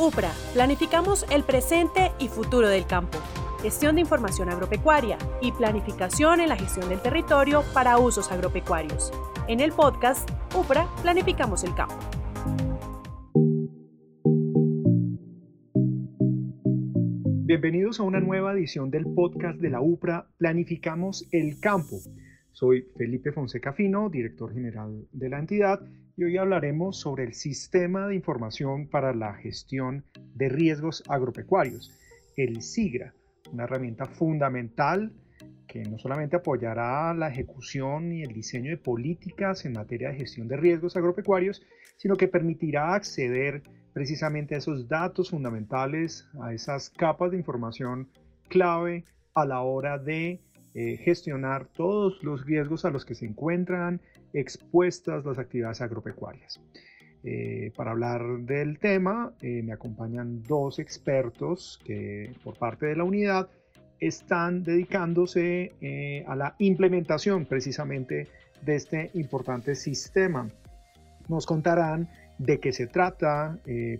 UPRA, planificamos el presente y futuro del campo. Gestión de información agropecuaria y planificación en la gestión del territorio para usos agropecuarios. En el podcast UPRA, planificamos el campo. Bienvenidos a una nueva edición del podcast de la UPRA, Planificamos el campo. Soy Felipe Fonseca Fino, director general de la entidad, y hoy hablaremos sobre el Sistema de Información para la Gestión de Riesgos Agropecuarios, el SIGRA, una herramienta fundamental que no solamente apoyará la ejecución y el diseño de políticas en materia de gestión de riesgos agropecuarios, sino que permitirá acceder precisamente a esos datos fundamentales, a esas capas de información clave a la hora de eh, gestionar todos los riesgos a los que se encuentran expuestas las actividades agropecuarias. Eh, para hablar del tema eh, me acompañan dos expertos que por parte de la unidad están dedicándose a la implementación precisamente de este importante sistema. Nos contarán de qué se trata,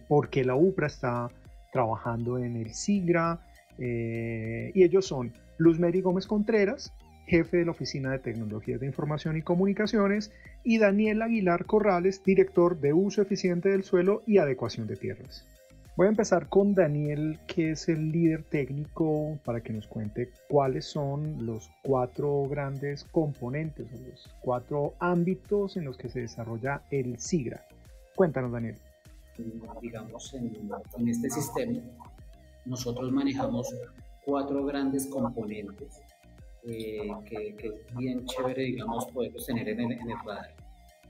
por qué la UPRA está trabajando en el SIGRA y ellos son Luz Mary Gómez Contreras, jefe de la Oficina de Tecnologías de Información y Comunicaciones, y Daniel Aguilar Corrales, director de Uso Eficiente del Suelo y Adecuación de Tierras. Voy a empezar con Daniel, que es el líder técnico, para que nos cuente cuáles son los cuatro grandes componentes los cuatro ámbitos en los que se desarrolla el SIGRA. Cuéntanos, Daniel. Digamos, en este sistema, nosotros manejamos cuatro grandes componentes eh, que, es bien chévere, digamos, poderlos tener en el, en el radar.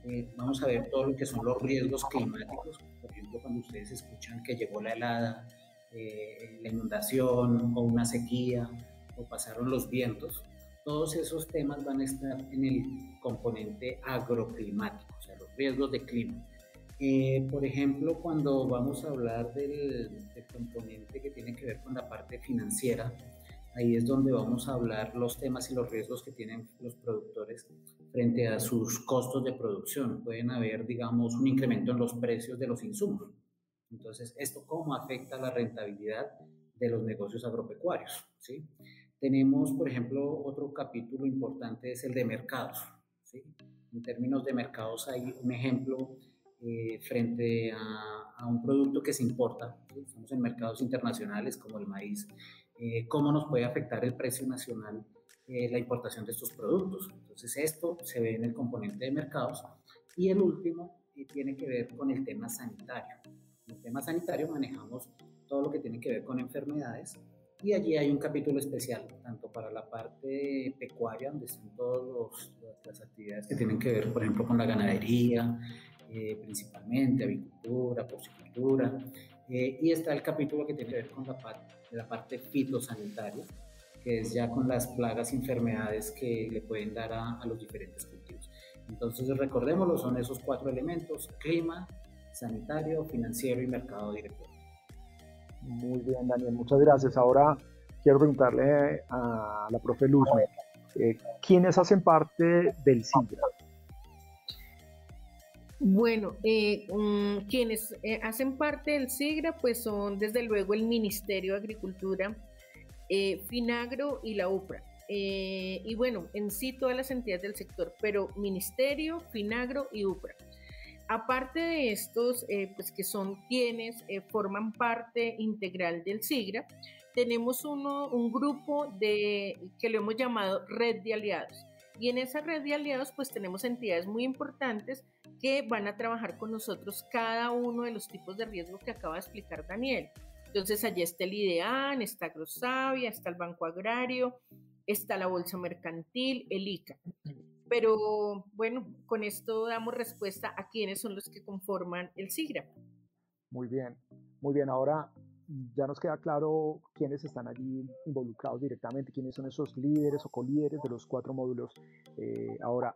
Eh, vamos a ver todo lo que son los riesgos climáticos, por ejemplo, cuando ustedes escuchan que llegó la helada, eh, la inundación o una sequía o pasaron los vientos, todos esos temas van a estar en el componente agroclimático, o sea, los riesgos de clima. Por ejemplo, cuando vamos a hablar del, del, componente que tiene que ver con la parte financiera, ahí es donde vamos a hablar los temas y los riesgos que tienen los productores frente a sus costos de producción. Pueden haber, digamos, un incremento en los precios de los insumos. Entonces, ¿esto cómo afecta la rentabilidad de los negocios agropecuarios? ¿sí? Tenemos, por ejemplo, otro capítulo importante es el de mercados. ¿sí? En términos de mercados hay un ejemplo eh, frente a, a, un producto que se importa. Estamos en mercados internacionales como el maíz. Eh, ¿Cómo nos puede afectar el precio nacional eh, la importación de estos productos? Entonces esto se ve en el componente de mercados. Y el último tiene que ver con el tema sanitario. En el tema sanitario manejamos todo lo que tiene que ver con enfermedades y allí hay un capítulo especial, tanto para la parte pecuaria, donde están todas las actividades que tienen que ver, por ejemplo, con la ganadería, eh, principalmente, avicultura, porcicultura, eh, y está el capítulo que tiene que ver con la, parte, la parte fitosanitaria, que es ya con las plagas y enfermedades que le pueden dar a, los diferentes cultivos. Entonces, recordémoslo, son esos cuatro elementos, clima, sanitario, financiero y mercado directo. Muy bien, Daniel, muchas gracias. Ahora quiero preguntarle a la profe Luzme, eh, ¿quiénes hacen parte del SIGRA? Bueno, eh, mm, quienes eh, hacen parte del SIGRA, pues son desde luego el Ministerio de Agricultura, eh, Finagro y la UPRA. y bueno, en sí todas las entidades del sector, pero Ministerio, Finagro y UPRA. Aparte de estos, pues que son quienes forman parte integral del SIGRA, tenemos uno, un grupo de, que lo hemos llamado Red de Aliados. Y en esa red de aliados, pues tenemos entidades muy importantes que van a trabajar con nosotros cada uno de los tipos de riesgo que acaba de explicar Daniel. Entonces allí está el IDEAN, está Agrosavia, está el Banco Agrario, está la Bolsa Mercantil, el ICA. Pero bueno, con esto damos respuesta a quiénes son los que conforman el SIGRA. Muy bien, muy bien. Ahora ya nos queda claro quiénes están allí involucrados directamente, quiénes son esos líderes o colíderes de los cuatro módulos. Eh, ahora,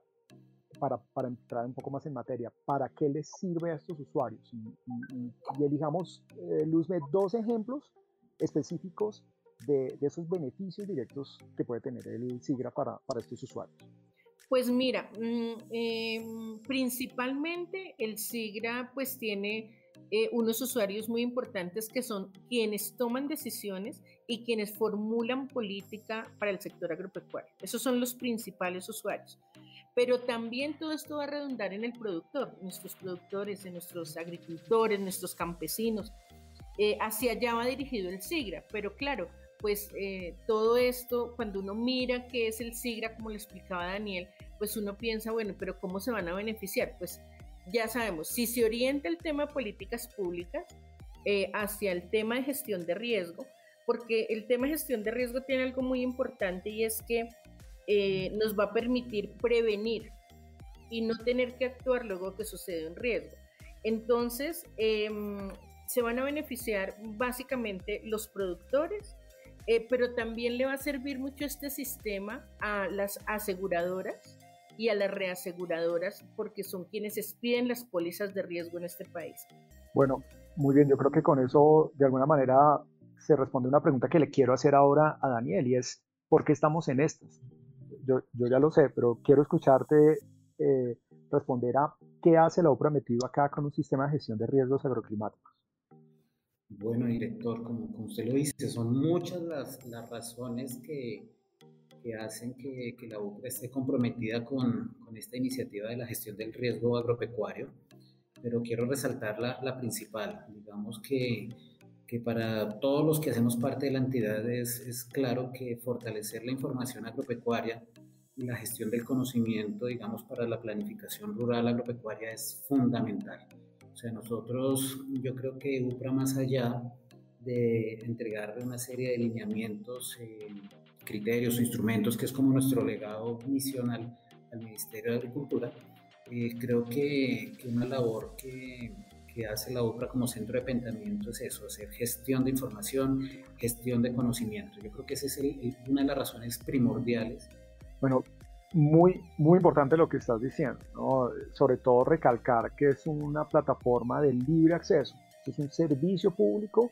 para, para, entrar un poco más en materia, ¿para qué les sirve a estos usuarios? Y, y, elijamos, eh, Luzme, dos ejemplos específicos de, de, esos beneficios directos que puede tener el SIGRA para, para estos usuarios. Pues mira, em, principalmente el SIGRA pues tiene eh, unos usuarios muy importantes que son quienes toman decisiones y quienes formulan política para el sector agropecuario. Esos son los principales usuarios. Pero también todo esto va a redundar en el productor, nuestros productores, en nuestros agricultores, nuestros campesinos. Eh, hacia allá va dirigido el SIGRA, pero claro, pues eh, todo esto, cuando uno mira qué es el SIGRA, como le explicaba Daniel, pues uno piensa, bueno, pero ¿cómo se van a beneficiar? Pues ya sabemos, si se orienta el tema de políticas públicas eh, hacia el tema de gestión de riesgo, porque el tema de gestión de riesgo tiene algo muy importante y es que eh, nos va a permitir prevenir y no tener que actuar luego que sucede un riesgo. Entonces, em, se van a beneficiar básicamente los productores, eh, pero también le va a servir mucho este sistema a las aseguradoras y a las reaseguradoras porque son quienes expiden las pólizas de riesgo en este país. Bueno, muy bien, yo creo que con eso de alguna manera se responde una pregunta que le quiero hacer ahora a Daniel y es, ¿por qué estamos en estas? Yo, yo ya lo sé, pero quiero escucharte eh, responder a qué hace la OPRA metido acá con un sistema de gestión de riesgos agroclimáticos. Bueno, director, como, usted lo dice, son muchas las, las razones que, que hacen que, que, la UCRA esté comprometida con, con, esta iniciativa de la gestión del riesgo agropecuario, pero quiero resaltar la, la principal. Digamos que, que, para todos los que hacemos parte de la entidad es, es claro que fortalecer la información agropecuaria y la gestión del conocimiento, digamos, para la planificación rural agropecuaria es fundamental. O sea, nosotros, yo creo que UPRA más allá de entregar una serie de lineamientos, eh, criterios, instrumentos, que es como nuestro legado misional al Ministerio de Agricultura, eh, creo que, que, una labor que, que, hace la UPRA como centro de pensamiento es eso, hacer gestión de información, gestión de conocimiento. Yo creo que esa es una de las razones primordiales. Bueno, muy, muy importante lo que estás diciendo, sobre todo recalcar que es una plataforma de libre acceso, es un servicio público,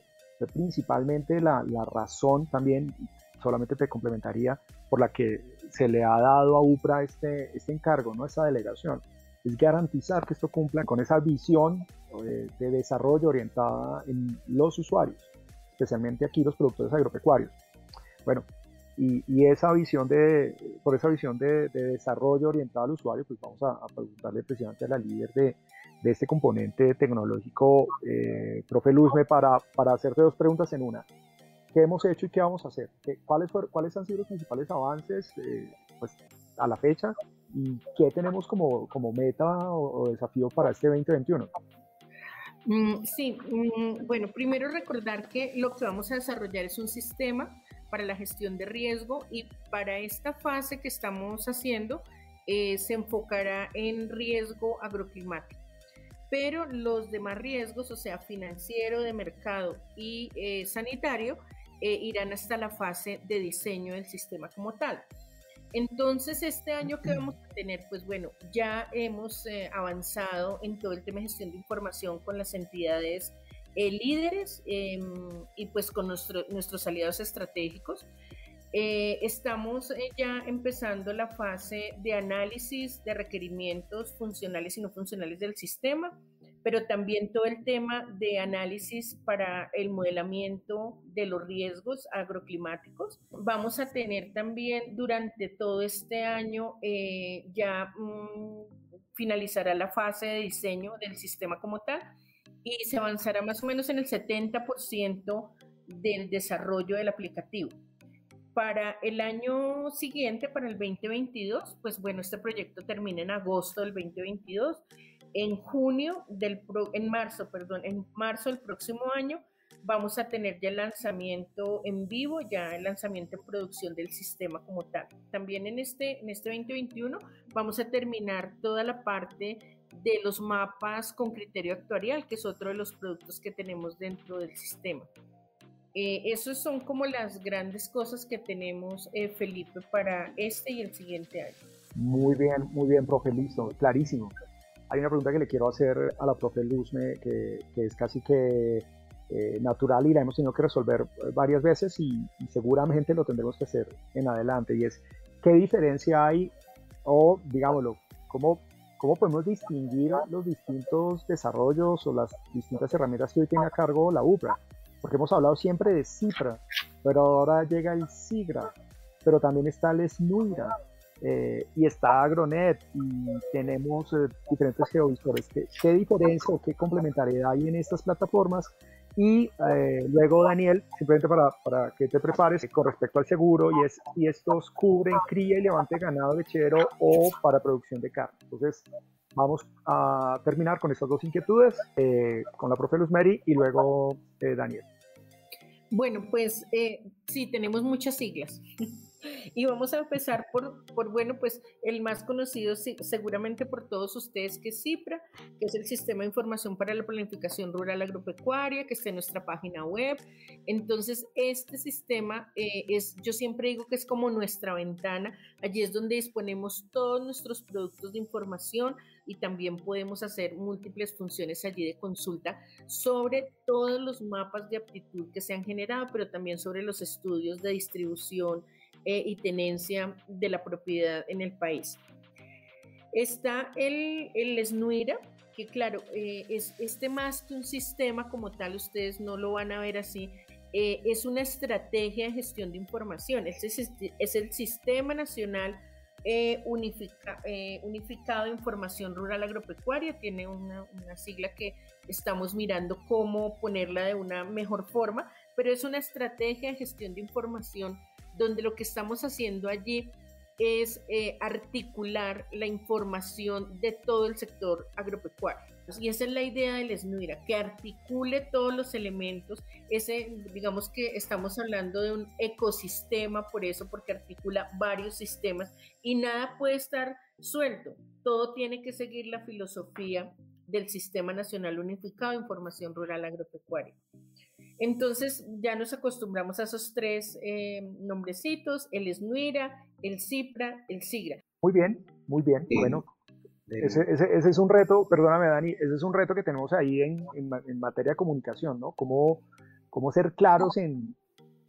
principalmente la, la razón también, solamente te complementaría, por la que se le ha dado a UPRA este, este encargo, ¿no? esta delegación, es garantizar que esto cumpla con esa visión de, de desarrollo orientada en los usuarios, especialmente aquí los productores agropecuarios. Bueno, y, esa visión de, por esa visión de, desarrollo orientado al usuario, pues vamos a, preguntarle precisamente a la líder de, de este componente tecnológico, eh, profe Luzme, para, para hacerte dos preguntas en una. ¿Qué hemos hecho y qué vamos a hacer? ¿Qué, cuáles, ¿Cuáles han sido los principales avances eh, pues, a la fecha? ¿Y qué tenemos como, como meta o, desafío para este 2021? Mm, sí, mm, bueno, primero recordar que lo que vamos a desarrollar es un sistema para la gestión de riesgo y para esta fase que estamos haciendo eh, se enfocará en riesgo agroclimático. Pero los demás riesgos, o sea, financiero, de mercado y eh, sanitario, eh, irán hasta la fase de diseño del sistema como tal. Entonces, este año que vamos a tener, pues bueno, ya hemos avanzado en todo el tema de gestión de información con las entidades eh, líderes em, y pues con nuestros aliados estratégicos. Eh, estamos eh, ya empezando la fase de análisis de requerimientos funcionales y no funcionales del sistema, pero también todo el tema de análisis para el modelamiento de los riesgos agroclimáticos. Vamos a tener también durante todo este año ya mm, finalizará la fase de diseño del sistema como tal y se avanzará más o menos en el 70% del desarrollo del aplicativo. Para el año siguiente, para el 2022, pues bueno, este proyecto termina en agosto del 2022. En junio del en marzo, perdón, en marzo del próximo año vamos a tener ya el lanzamiento en vivo, ya el lanzamiento en producción del sistema como tal. También en este, en este 2021 vamos a terminar toda la parte de los mapas con criterio actuarial, que es otro de los productos que tenemos dentro del sistema. Eh, esas son como las grandes cosas que tenemos, eh, Felipe, para este y el siguiente año. Muy bien, muy bien, profe, listo, clarísimo. Hay una pregunta que le quiero hacer a la profe Luzme, que, es casi que eh, natural y la hemos tenido que resolver varias veces y, y, seguramente lo tendremos que hacer en adelante, y es, ¿qué diferencia hay, o digámoslo, cómo ¿cómo podemos distinguir los distintos desarrollos o las distintas herramientas que hoy tiene a cargo la UPRA? Porque hemos hablado siempre de CIPRA, pero ahora llega el SIGRA, pero también está el SNUIRA, eh, y está Agronet y tenemos eh, diferentes geovisores. ¿Qué, ¿Qué, diferencia o qué complementariedad hay en estas plataformas? Y eh, luego, Daniel, simplemente para, para, que te prepares con respecto al seguro, y es si estos cubren cría y levante ganado lechero o para producción de carne. Entonces, vamos a terminar con estas dos inquietudes, con la profe Luz Mary y luego Daniel. Bueno, pues sí, tenemos muchas siglas. Y vamos a empezar por, por, bueno, pues el más conocido seguramente por todos ustedes que es CIPRA, que es el Sistema de Información para la Planificación Rural Agropecuaria, que está en nuestra página web. Entonces, este sistema eh, es, yo siempre digo que es como nuestra ventana, allí es donde disponemos todos nuestros productos de información y también podemos hacer múltiples funciones allí de consulta sobre todos los mapas de aptitud que se han generado, pero también sobre los estudios de distribución eh, y tenencia de la propiedad en el país. Está el, el SNUIRA, que claro, eh, es este más que un sistema como tal, ustedes no lo van a ver así, eh, es una estrategia de gestión de información, es, es el Sistema Nacional Unificado de Información Rural Agropecuaria, tiene una, una sigla que estamos mirando cómo ponerla de una mejor forma, pero es una estrategia de gestión de información donde lo que estamos haciendo allí es eh, articular la información de todo el sector agropecuario. Y esa es la idea del SNUIRA, que articule todos los elementos. Ese, digamos que estamos hablando de un ecosistema, por eso, porque articula varios sistemas y nada puede estar suelto. Todo tiene que seguir la filosofía del Sistema Nacional Unificado de Información Rural Agropecuaria. Entonces ya nos acostumbramos a esos tres eh, nombrecitos, el SNUIRA, el CIPRA, el SIGRA. Muy bien, muy bien. Bueno, ese, es un reto, perdóname Dani, ese es un reto que tenemos ahí en, materia de comunicación, ¿no? Cómo, cómo ser claros en,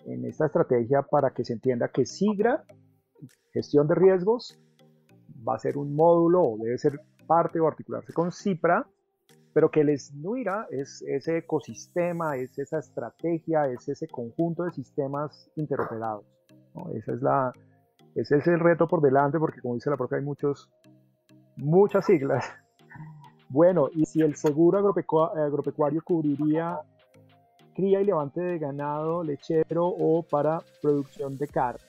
en esta estrategia para que se entienda que SIGRA, gestión de riesgos, va a ser un módulo o debe ser parte o articularse con CIPRA, pero que el SNUIRA es ese ecosistema, es esa estrategia, es ese conjunto de sistemas interoperados. Esa es la, ese es el reto por delante, porque como dice la profe, hay muchos, muchas siglas. Bueno, y si el seguro agropecuario cubriría cría y levante de ganado lechero o para producción de carne.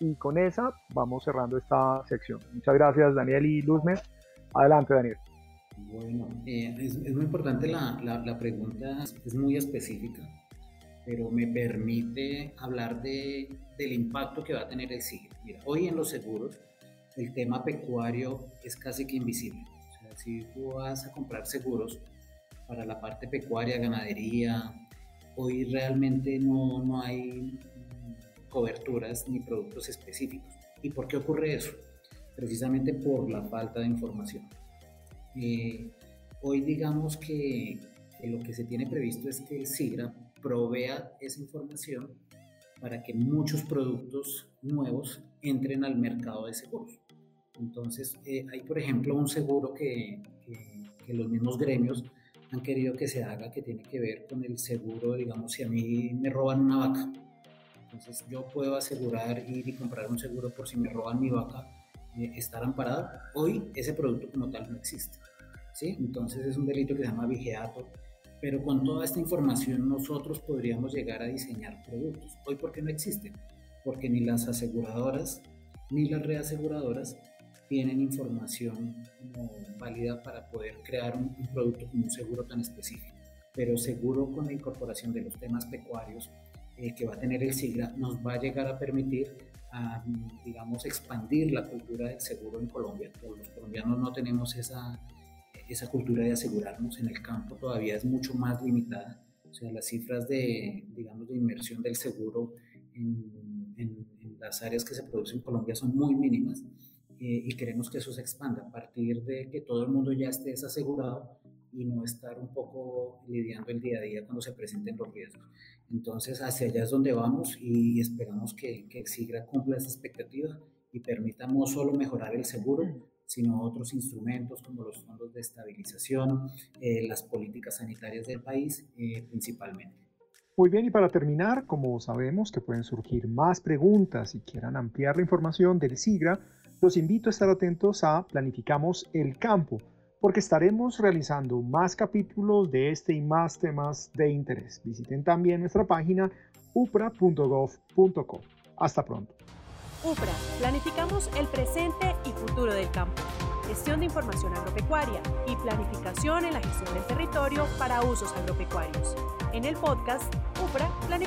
Y con esa vamos cerrando esta sección. Muchas gracias Daniel y Luzme. Adelante Daniel. Bueno, eh, es, muy importante la, la, pregunta, es muy específica, pero me permite hablar de, del impacto que va a tener el SIGRE. Mira, hoy en los seguros el tema pecuario es casi que invisible. O sea, si tú vas a comprar seguros para la parte pecuaria, ganadería, hoy realmente no, no hay coberturas ni productos específicos. ¿Y por qué ocurre eso? Precisamente por la falta de información. Eh, hoy digamos que, lo que se tiene previsto es que el SIGRA provea esa información para que muchos productos nuevos entren al mercado de seguros. Entonces, eh, hay por ejemplo un seguro que, que, los mismos gremios han querido que se haga que tiene que ver con el seguro, digamos, si a mí me roban una vaca. Entonces, yo puedo asegurar ir y comprar un seguro por si me roban mi vaca eh, estar amparado. Hoy ese producto como tal no existe. ¿Sí? Entonces es un delito que se llama vigiato. Pero con toda esta información nosotros podríamos llegar a diseñar productos. Hoy, ¿por qué no existen? Porque ni las aseguradoras ni las reaseguradoras tienen información válida para poder crear un, producto con un seguro tan específico. Pero seguro con la incorporación de los temas pecuarios eh, que va a tener el SIGRA nos va a llegar a permitir a, digamos, expandir la cultura del seguro en Colombia. Los colombianos no tenemos esa, esa cultura de asegurarnos en el campo todavía es mucho más limitada. O sea, las cifras de, digamos, de inversión del seguro en, en, las áreas que se producen en Colombia son muy mínimas eh, y queremos que eso se expanda a partir de que todo el mundo ya esté desasegurado y no estar un poco lidiando el día a día cuando se presenten los riesgos. Entonces, hacia allá es donde vamos y esperamos que, que SIGRA cumpla esa expectativa y permita no solo mejorar el seguro, sino otros instrumentos como los fondos de estabilización, eh, las políticas sanitarias del país eh, principalmente. Muy bien, y para terminar, como sabemos que pueden surgir más preguntas y quieran ampliar la información del SIGRA, los invito a estar atentos a Planificamos el Campo, porque estaremos realizando más capítulos de este y más temas de interés. Visiten también nuestra página upra.gov.co. Hasta pronto. UPRA, planificamos el presente y futuro del campo. Gestión de información agropecuaria y planificación en la gestión del territorio para usos agropecuarios. En el podcast UPRA, planificamos